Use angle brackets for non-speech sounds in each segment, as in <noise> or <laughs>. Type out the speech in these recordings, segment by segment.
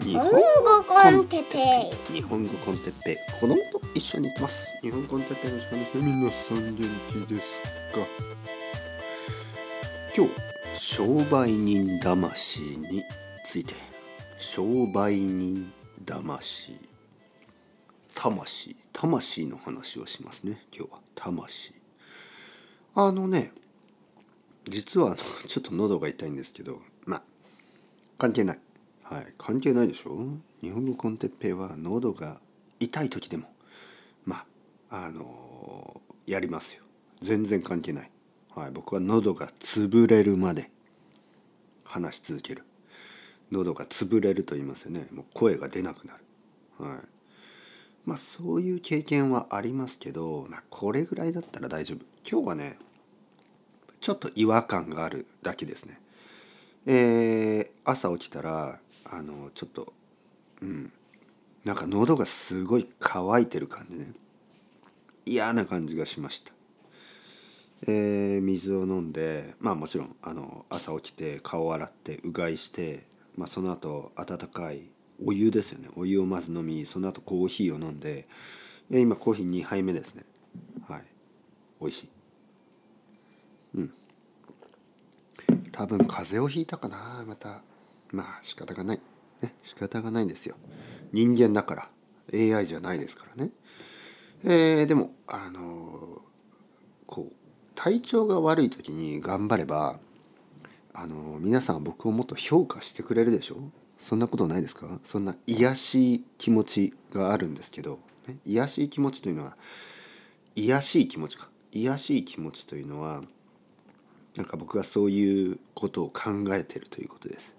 日本語コンテッペイ。日本語コンテッペイ。子供と一緒に行ってます。日本コンテッペイの時間です。ね皆さん元気ですか？今日商売人魂について。商売人魂。魂。魂の話をしますね。今日は魂。あのね実はちょっと喉が痛いんですけどまあ関係ない。はい関係ないでしょ？日本語コンテッペイは喉が痛い時でもまああのやりますよ。全然関係ない、はい、僕は喉が潰れるまで話し続ける。喉が潰れると言いますよね。もう声が出なくなる。はい。まあそういう経験はありますけど、まあ、これぐらいだったら大丈夫。今日はねちょっと違和感があるだけですね。えー、朝起きたらあのちょっとうん。なんか喉がすごい乾いてる感じね。嫌な感じがしました。えー、水を飲んでまあもちろんあの朝起きて顔を洗ってうがいして、まあ、その後温かいお湯ですよね。お湯をまず飲みその後コーヒーを飲んで今コーヒー2杯目ですね。はい。美味しい。うん。多分風邪をひいたかなまた。まあ仕方がない。ね仕方がないんですよ。人間だから。AI じゃないですからね。えー、でもあの、こう体調が悪い時に頑張ればあの、皆さん僕をもっと評価してくれるでしょ？そんなことないですか？そんな癒しい気持ちがあるんですけど、ね、癒しい気持ちというのは癒しい気持ちか。癒しい気持ちというのはなんか僕がそういうことを考えてるということです。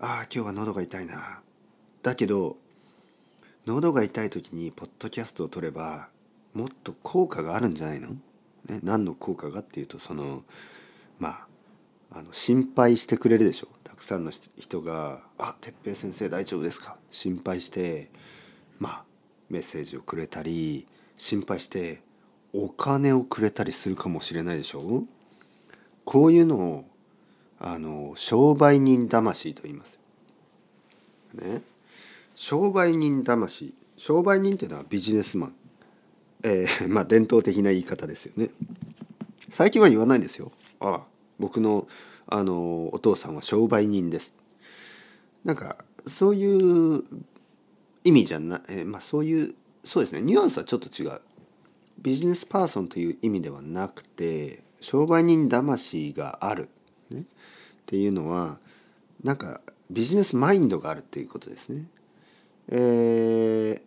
ああ今日は喉が痛いな。だけど喉が痛い時にポッドキャストを撮ればもっと効果があるんじゃないの、ね、何の効果がっていうとそのまああの心配してくれるでしょ？たくさんの人が「あ哲平先生大丈夫ですか?」心配してまあメッセージをくれたり心配してお金をくれたりするかもしれないでしょ？こういうのをあの商売人魂と言います。ね、商売人魂商売人っていうのはビジネスマン、えー、<laughs> まあ伝統的な言い方ですよね。最近は言わないんですよ。ああ僕のあのお父さんは商売人です。なんかそういう意味じゃな、えー、まあそういうそうですねニュアンスはちょっと違う。ビジネスパーソンという意味ではなくて商売人魂がある、っていうのはなんかビジネスマインドがあるっていうことですね。えー、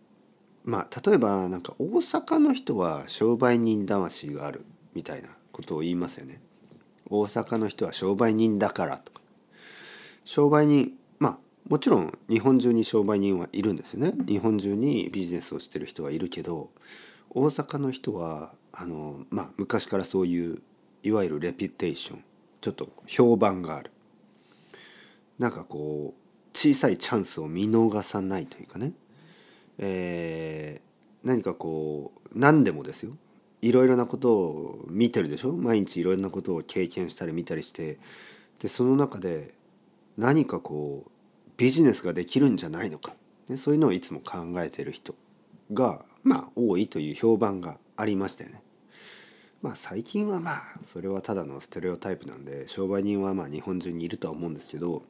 まあ例えばなんか大阪の人は商売人魂があるみたいなことを言いますよね。大阪の人は商売人だからとか商売人まあもちろん日本中に商売人はいるんですよね日本中にビジネスをしてる人はいるけど大阪の人はあの、まあ、昔からそういういわゆるレピュテーションちょっと評判がある。なんかこう小さいチャンスを見逃さないというかね、えー、何かこう何でもですよ。いろいろなことを見てるでしょ。毎日いろいろなことを経験したり見たりして。でその中で何かこうビジネスができるんじゃないのか、ね、そういうのをいつも考えてる人がまあ多いという評判がありましたよね。まあ最近はまあそれはただのステレオタイプなんで商売人はまあ日本中にいるとは思うんですけど、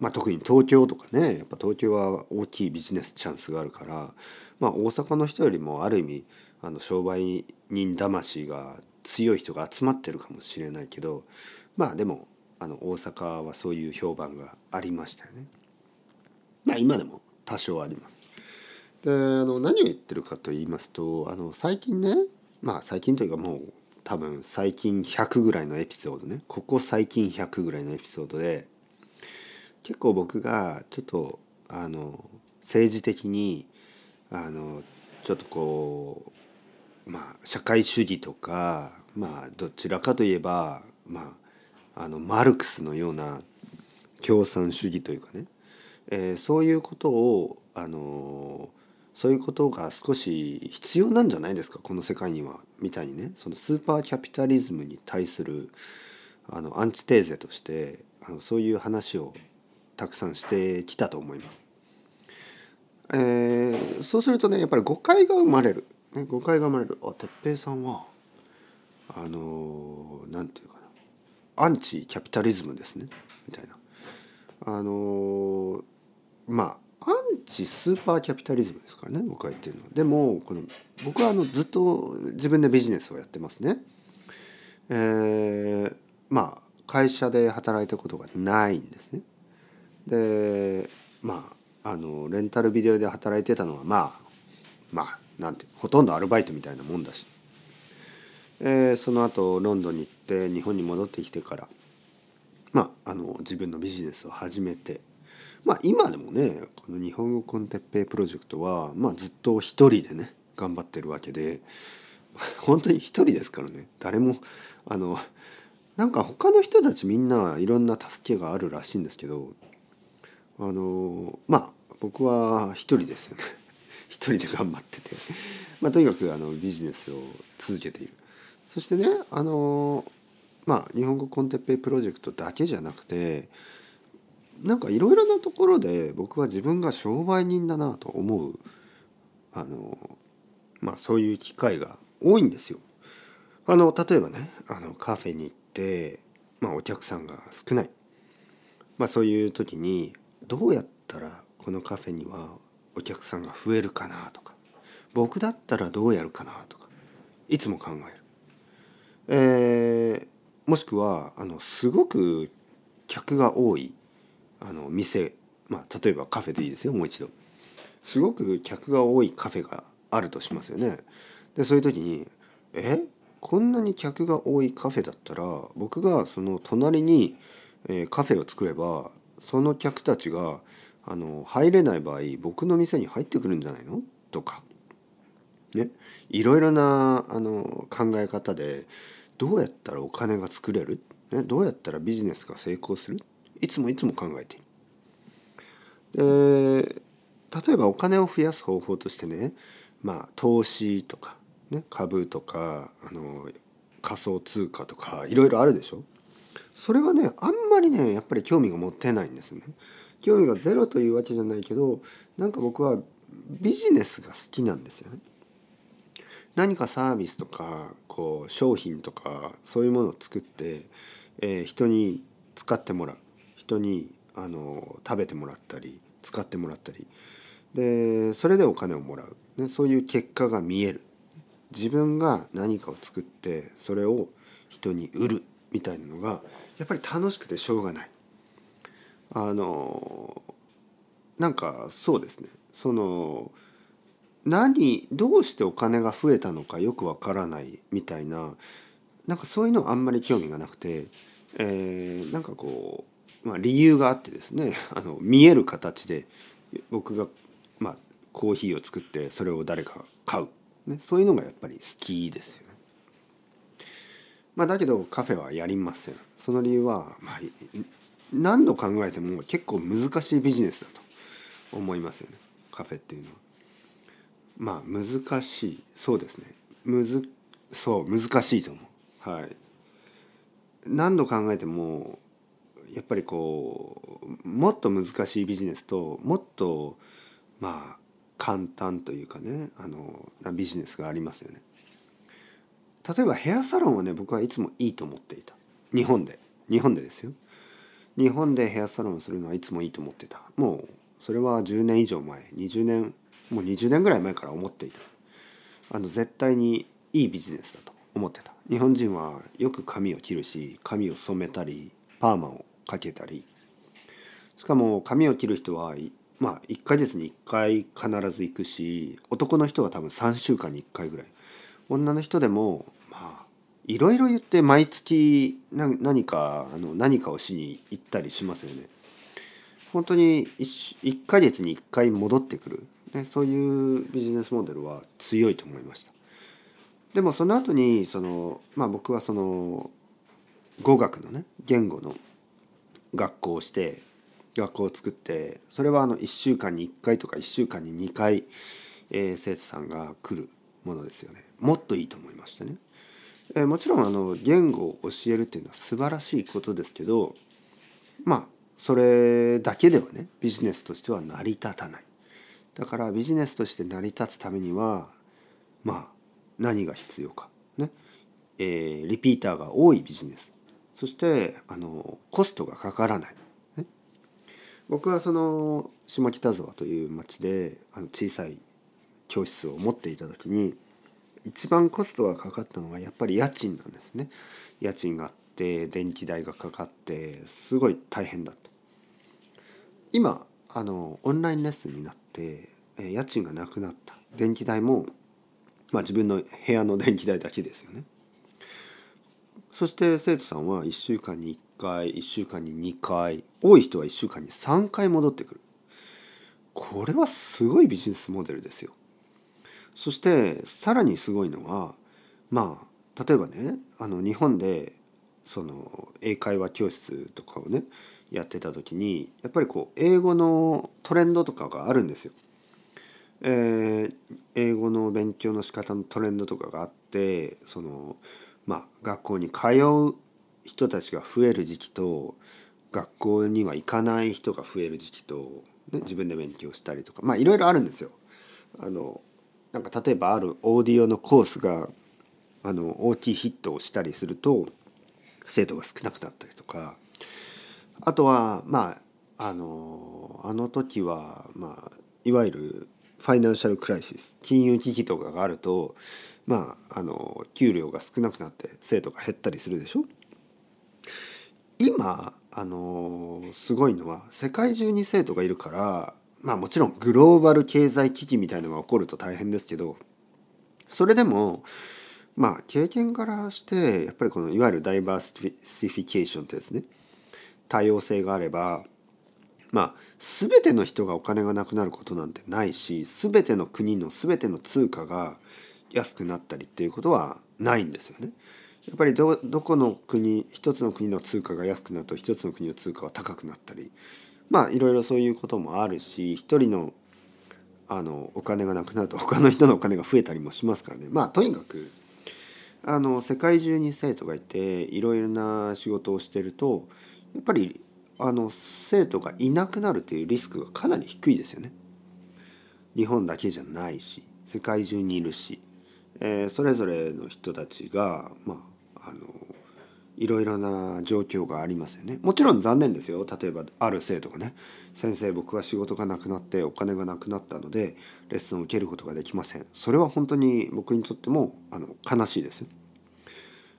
まあ、特に東京とかねやっぱ東京は大きいビジネスチャンスがあるから、まあ、大阪の人よりもある意味あの商売人魂が強い人が集まってるかもしれないけどまあでもあの大阪はそういう評判がありましたよね。まあ今でも多少あります。であの何を言ってるかと言いますとあの最近ねまあ最近というかもう多分最近100ぐらいのエピソードね。ここ最近100ぐらいのエピソードで結構僕がちょっとあの政治的にあのちょっとこうまあ社会主義とかまあどちらかといえばまああのマルクスのような共産主義というかね、えー、そういうことをあのそういうことが少し必要なんじゃないですか？この世界にはみたいにね。そのスーパーキャピタリズムに対するあのアンチテーゼとしてあのそういう話をたくさんしてきたと思います。えー、そうするとねやっぱり誤解が生まれる、ね、誤解が生まれる。あ哲平さんはあの何、て言うかな。アンチキャピタリズムですね。みたいな。あのまあアンチスーパーキャピタリズムですからね僕が言ってるのは。でもこの僕はあのずっと自分でビジネスをやってますね。えー、まあ会社で働いたことがないんですね。でまああのレンタルビデオで働いてたのはまあまあなんてほとんどアルバイトみたいなもんだし、えー、その後ロンドンに行って日本に戻ってきてからまああの自分のビジネスを始めて。まあ今でもねこの日本語コンテッペイプロジェクトは、まあ、ずっと一人でね頑張ってるわけで <laughs> 本当に一人ですからね。誰もあのなんか他の人たちみんないろんな助けがあるらしいんですけどあのまあ僕は一人ですよね。<laughs> 一人で頑張ってて、まあ、とにかくあのビジネスを続けている。そしてねあのまあ日本語コンテッペイプロジェクトだけじゃなくてなんかいろいろなところで僕は自分が商売人だなと思うあのまあそういう機会が多いんですよ。あの例えばねあのカフェに行って、まあ、お客さんが少ない、まあ、そういう時にどうやったらこのカフェにはお客さんが増えるかなとか僕だったらどうやるかなとかいつも考える。えー、もしくはあのすごく客が多いあの店、まあ、例えばカフェでいいですよもう一度。すごく客が多いカフェがあるとしますよね。でそういう時に「え？こんなに客が多いカフェだったら僕がその隣に、え、カフェを作ればその客たちがあの入れない場合僕の店に入ってくるんじゃないの?」とか。ね。いろいろなあの考え方でどうやったらお金が作れる、ね、どうやったらビジネスが成功する？いつもいつも考えている。で例えばお金を増やす方法としてねまあ投資とか、ね、株とかあの仮想通貨とかいろいろあるでしょ？それはねあんまりねやっぱり興味が持てないんですね。興味がゼロというわけじゃないけどなんか僕はビジネスが好きなんですよね。何かサービスとかこう商品とかそういうものを作って、えー、人に使ってもらう人にあの食べてもらったり使ってもらったり。でそれでお金をもらう、ね、そういう結果が見える。自分が何かを作ってそれを人に売るみたいなのがやっぱり楽しくてしょうがない。あのなんかそうですね。その何どうしてお金が増えたのかよくわからないみたいななんかそういうのあんまり興味がなくて、えー、なんかこう、まあ、理由があってですね <laughs> あの見える形で僕が、まあ、コーヒーを作ってそれを誰か買う、ね、そういうのがやっぱり好きですよね。まあ、だけどカフェはやりません。その理由は、まあ、何度考えても結構難しいビジネスだと。思いますよね。カフェっていうのは。まあ難しい。そうですね。むずそう難しいと思う。はい。何度考えてもやっぱりこうもっと難しいビジネスともっとまあ簡単というかねあのビジネスがありますよね。例えばヘアサロンはね僕はいつもいいと思っていた。日本で。日本でですよ。日本でヘアサロンをするのはいつもいいと思ってた。もうそれは10年以上前。20年もう20年ぐらい前から思っていた。あの絶対にいいビジネスだと思ってた。日本人はよく髪を切るし髪を染めたりパーマをかけたりしかも髪を切る人はまあ1ヶ月に1回必ず行くし男の人は多分3週間に1回ぐらい女の人でもまあいろいろ言って毎月何かあの何かをしに行ったりしますよね。本当に 1, 1ヶ月に1回戻ってくるね、そういうビジネスモデルは強いと思いました。でもその後にそのまあ僕はその語学のね言語の学校をして学校を作ってそれはあの1週間に1回とか1週間に2回、えー、生徒さんが来るものですよね。もっといいと思いましたね。えー、もちろんあの言語を教えるっていうのは素晴らしいことですけどまあそれだけではねビジネスとしては成り立たないだからビジネスとして成り立つためにはまあ何が必要かね、えー、リピーターが多いビジネスそしてあのコストがかからない、ね、僕はその下北沢という町であの小さい教室を持っていた時に一番コストがかかったのはやっぱり家賃なんですね。家賃があって電気代がかかってすごい大変だった。今あのオンラインレッスンになって家賃がなくなった。電気代も、まあ、自分の部屋の電気代だけですよね。そして生徒さんは1週間に1回1週間に2回多い人は1週間に3回戻ってくるこれはすごいビジネスモデルですよそしてさらにすごいのはまあ例えばねあの日本でその英会話教室とかをねやってた時にやっぱりこう英語のトレンドとかがあるんですよ。えー、英語の勉強の仕方のトレンドとかがあってそのまあ学校に通う人たちが増える時期と学校には行かない人が増える時期と、ね、自分で勉強したりとかまあいろいろあるんですよ。あのなんか例えばあるオーディオのコースがあの大きいヒットをしたりすると生徒が少なくなったりとかあとはまああのあの時はまあいわゆるファイナンシャルクライシス金融危機とかがあるとまああの給料が少なくなって生徒が減ったりするでしょ？今あのすごいのは世界中に生徒がいるからまあもちろんグローバル経済危機みたいなのが起こると大変ですけどそれでもまあ経験からしてやっぱりこのいわゆるダイバーシフィケーションってですね多様性があればまあ全ての人がお金がなくなることなんてないし全ての国の全ての通貨が安くなったりっていうことはないんですよね。やっぱりどどこの国一つの国の通貨が安くなると一つの国の通貨は高くなったりまあいろいろそういうこともあるし一人のあのお金がなくなると他の人のお金が増えたりもしますからねまあとにかくあの世界中に生徒がいていろいろな仕事をしてるとやっぱりあの生徒がいなくなるというリスクがかなり低いですよね。日本だけじゃないし世界中にいるし、えー、それぞれの人たちがまああのいろいろな状況がありますよね。もちろん残念ですよ。例えばある生徒がね「先生僕は仕事がなくなってお金がなくなったのでレッスンを受けることができません」それは本当に僕にとってもあの悲しいです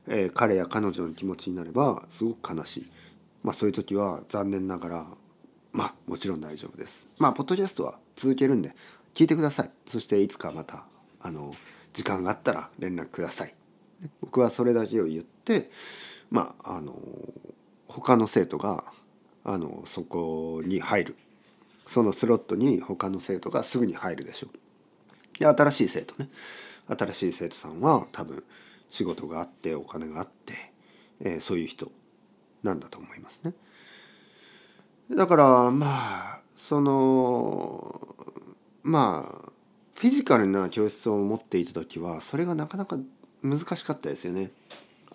えー、彼や彼女の気持ちになればすごく悲しい。まあそういう時は残念ながらまあもちろん大丈夫です。まあポッドキャストは続けるんで聞いてください。そしていつかまたあの時間があったら連絡ください僕はそれだけを言ってまああの他の生徒があのそこに入るそのスロットに他の生徒がすぐに入るでしょう。で新しい生徒ね新しい生徒さんは多分仕事があってお金があって、えー、そういう人なんだと思いますね。だからまあそのまあフィジカルな教室を持っていた時はそれがなかなか難しかったですよね。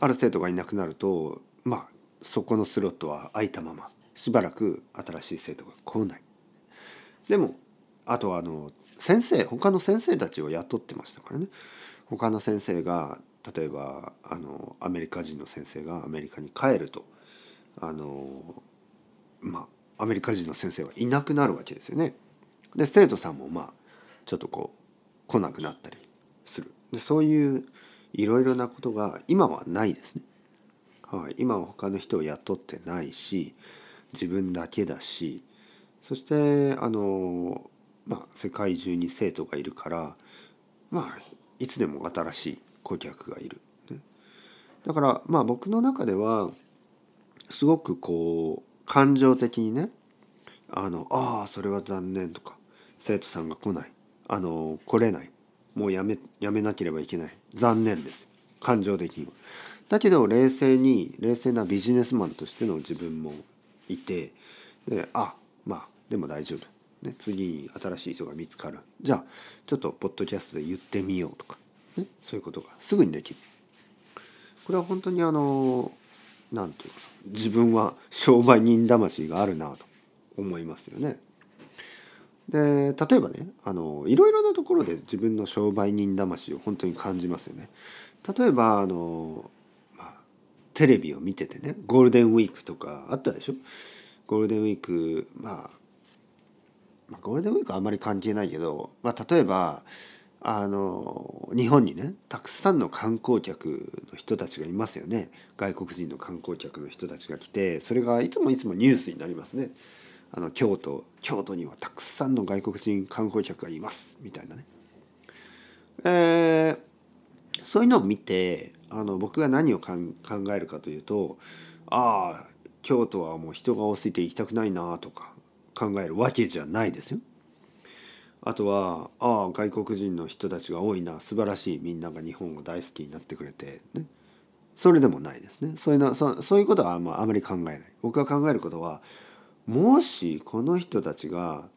ある生徒がいなくなるとまあそこのスロットは空いたまましばらく新しい生徒が来ないでもあとはあの先生他の先生たちを雇ってましたからね他の先生が例えばあのアメリカ人の先生がアメリカに帰るとあのまあアメリカ人の先生はいなくなるわけですよね。で生徒さんもまあちょっとこう来なくなったりする。でそういういろいろなことが今はないですね。はい、今は他の人を雇ってないし自分だけだし。そしてあの、まあ、世界中に生徒がいるからまあいつでも新しい顧客がいる。だからまあ僕の中ではすごくこう感情的にねあのああそれは残念とか生徒さんが来ない。あの来れない。もうやめやめなければいけない。残念です。感情的には。だけど冷静に冷静なビジネスマンとしての自分もいてであまあでも大丈夫、ね、次に新しい人が見つかる。じゃあちょっとポッドキャストで言ってみようとか、ね、そういうことがすぐにできる。これは本当にあのなんていうか自分は商売人魂があるなと思いますよね。で例えばねあのいろいろなところで自分の商売人魂を本当に感じますよね。例えばあの、まあ、テレビを見ててねゴールデンウィークとかあったでしょ？ゴールデンウィーク、まあ、まあゴールデンウィークはあんまり関係ないけど、まあ、例えばあの日本にねたくさんの観光客の人たちがいますよね外国人の観光客の人たちが来てそれがいつもいつもニュースになりますね。あの京都京都にはたくさんの外国人観光客がいますみたいなね。えー、そういうのを見てあの僕が何を考えるかというとああ京都はもう人が多すぎて行きたくないなとか考えるわけじゃないですよ。あとはああ外国人の人たちが多いな素晴らしいみんなが日本を大好きになってくれて、ね、それでもないですねそういうのそそういうことはあ,、まあ、あまり考えない僕が考えることはもしこの人たちが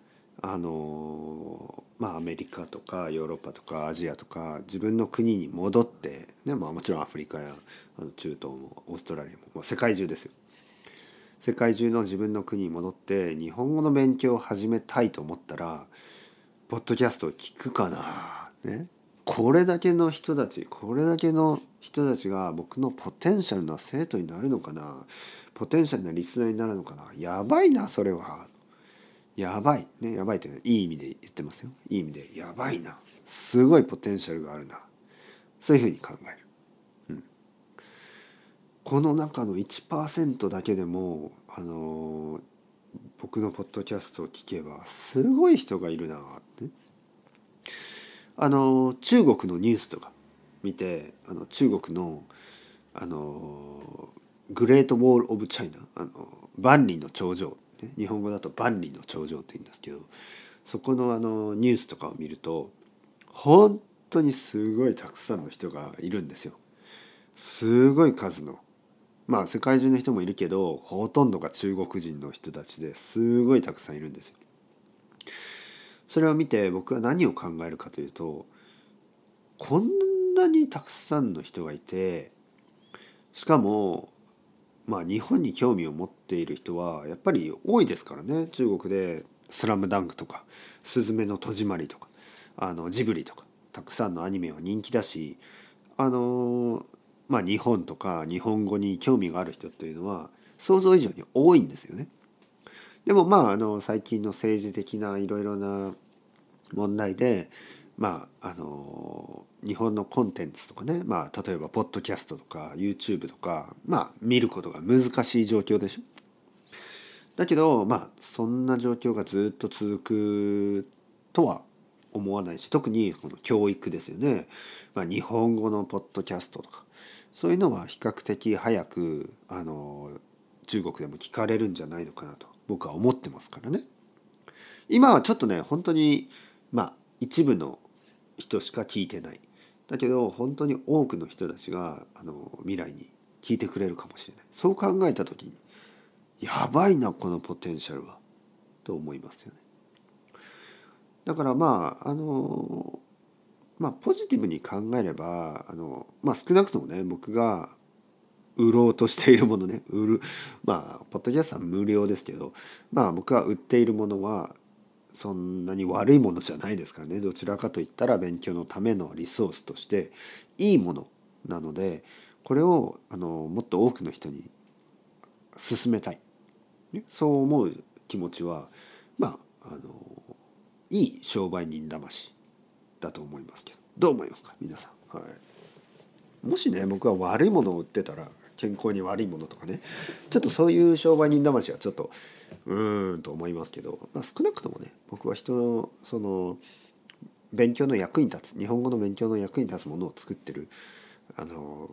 あのまあアメリカとかヨーロッパとかアジアとか自分の国に戻って、ねまあ、もちろんアフリカや中東もオーストラリアももう世界中ですよ。世界中の自分の国に戻って日本語の勉強を始めたいと思ったらポッドキャストを聞くかな、ね、これだけの人たちこれだけの人たちが僕のポテンシャルな生徒になるのかな。ポテンシャルなリスナーになるのかな？やばいなそれは。やばい。ねやばいっていい意味で言ってますよ。いい意味でやばいな。すごいポテンシャルがあるな。そういうふうに考える、うん、この中の1%だけでもあのー僕のポッドキャストを聞けばすごい人がいるなって。あの中国のニュースとか見てあの中国のあのグレートウォール・オブ・チャイナあの万里の長城、日本語だと万里の長城って言うんですけどそこのあのニュースとかを見ると本当にすごいたくさんの人がいるんですよ。すごい数のまあ世界中の人もいるけどほとんどが中国人の人たちですごいたくさんいるんですよ。それを見て僕は何を考えるかというとこんなにたくさんの人がいてしかもまあ日本に興味を持っている人はやっぱり多いですからね中国で「スラムダンクとか「すずめの戸締まり」とかあのジブリとかたくさんのアニメは人気だしあのまあ、日本とか日本語に興味がある人っていうのは想像以上に多いんですよね。でもまああの最近の政治的ないろいろな問題でまああの日本のコンテンツとかね、まあ、例えばポッドキャストとか YouTube とかまあ見ることが難しい状況でしょ？だけどまあそんな状況がずっと続くとは思わないし特にこの教育ですよね、まあ、日本語のポッドキャストとかそういうのは比較的早くあの中国でも聞かれるんじゃないのかなと僕は思ってますからね。今はちょっとね本当にまあ一部の人しか聞いてないだけど本当に多くの人たちがあの未来に聞いてくれるかもしれないそう考えた時にやばいなこのポテンシャルはと思いますよね。だからまああのまあポジティブに考えればあの、まあ、少なくともね僕が売ろうとしているものね売るまあポッドキャストは無料ですけどまあ僕は売っているものはそんなに悪いものじゃないですからね。どちらかといったら勉強のためのリソースとしていいものなのでこれをあのもっと多くの人に勧めたい、ね、そう思う気持ちはまああのいい商売人魂だと思いますけど。どう思いますか？皆さん、はい、もしね僕は悪いものを売ってたら健康に悪いものとかね。ちょっとそういう商売人魂はちょっとうーんと思いますけど、まあ、少なくともね僕は人のその勉強の役に立つ日本語の勉強の役に立つものを作ってるあの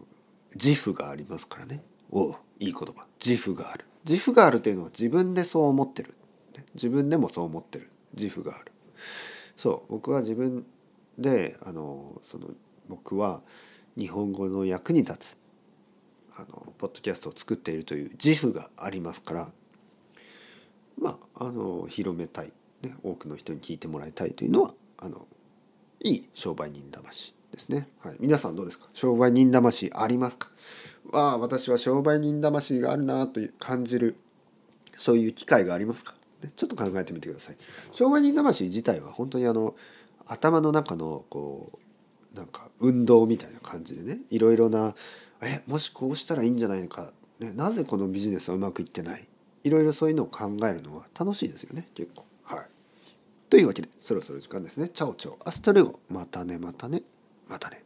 自負がありますからね。おいい言葉。自負がある。自負があるというのは自分でそう思ってる。自分でもそう思ってる。自負がある。そう僕は自分であのその僕は日本語の役に立つあのポッドキャストを作っているという自負がありますからまああの広めたい、ね、多くの人に聞いてもらいたいというのはあのいい商売人魂ですね、はい、皆さんどうですか？商売人魂ありますか？わあ私は商売人魂があるなという感じるそういう機会がありますか？ねちょっと考えてみてください。商売人魂自体は本当にあの頭の中のこうなんか運動みたいな感じでねいろいろなえもしこうしたらいいんじゃないのか、ね、なぜこのビジネスはうまくいってない？いろいろそういうのを考えるのは楽しいですよね。結構。はい。というわけでそろそろ時間ですね。チャオチャオ。 hasta luego。またねまたね。またね。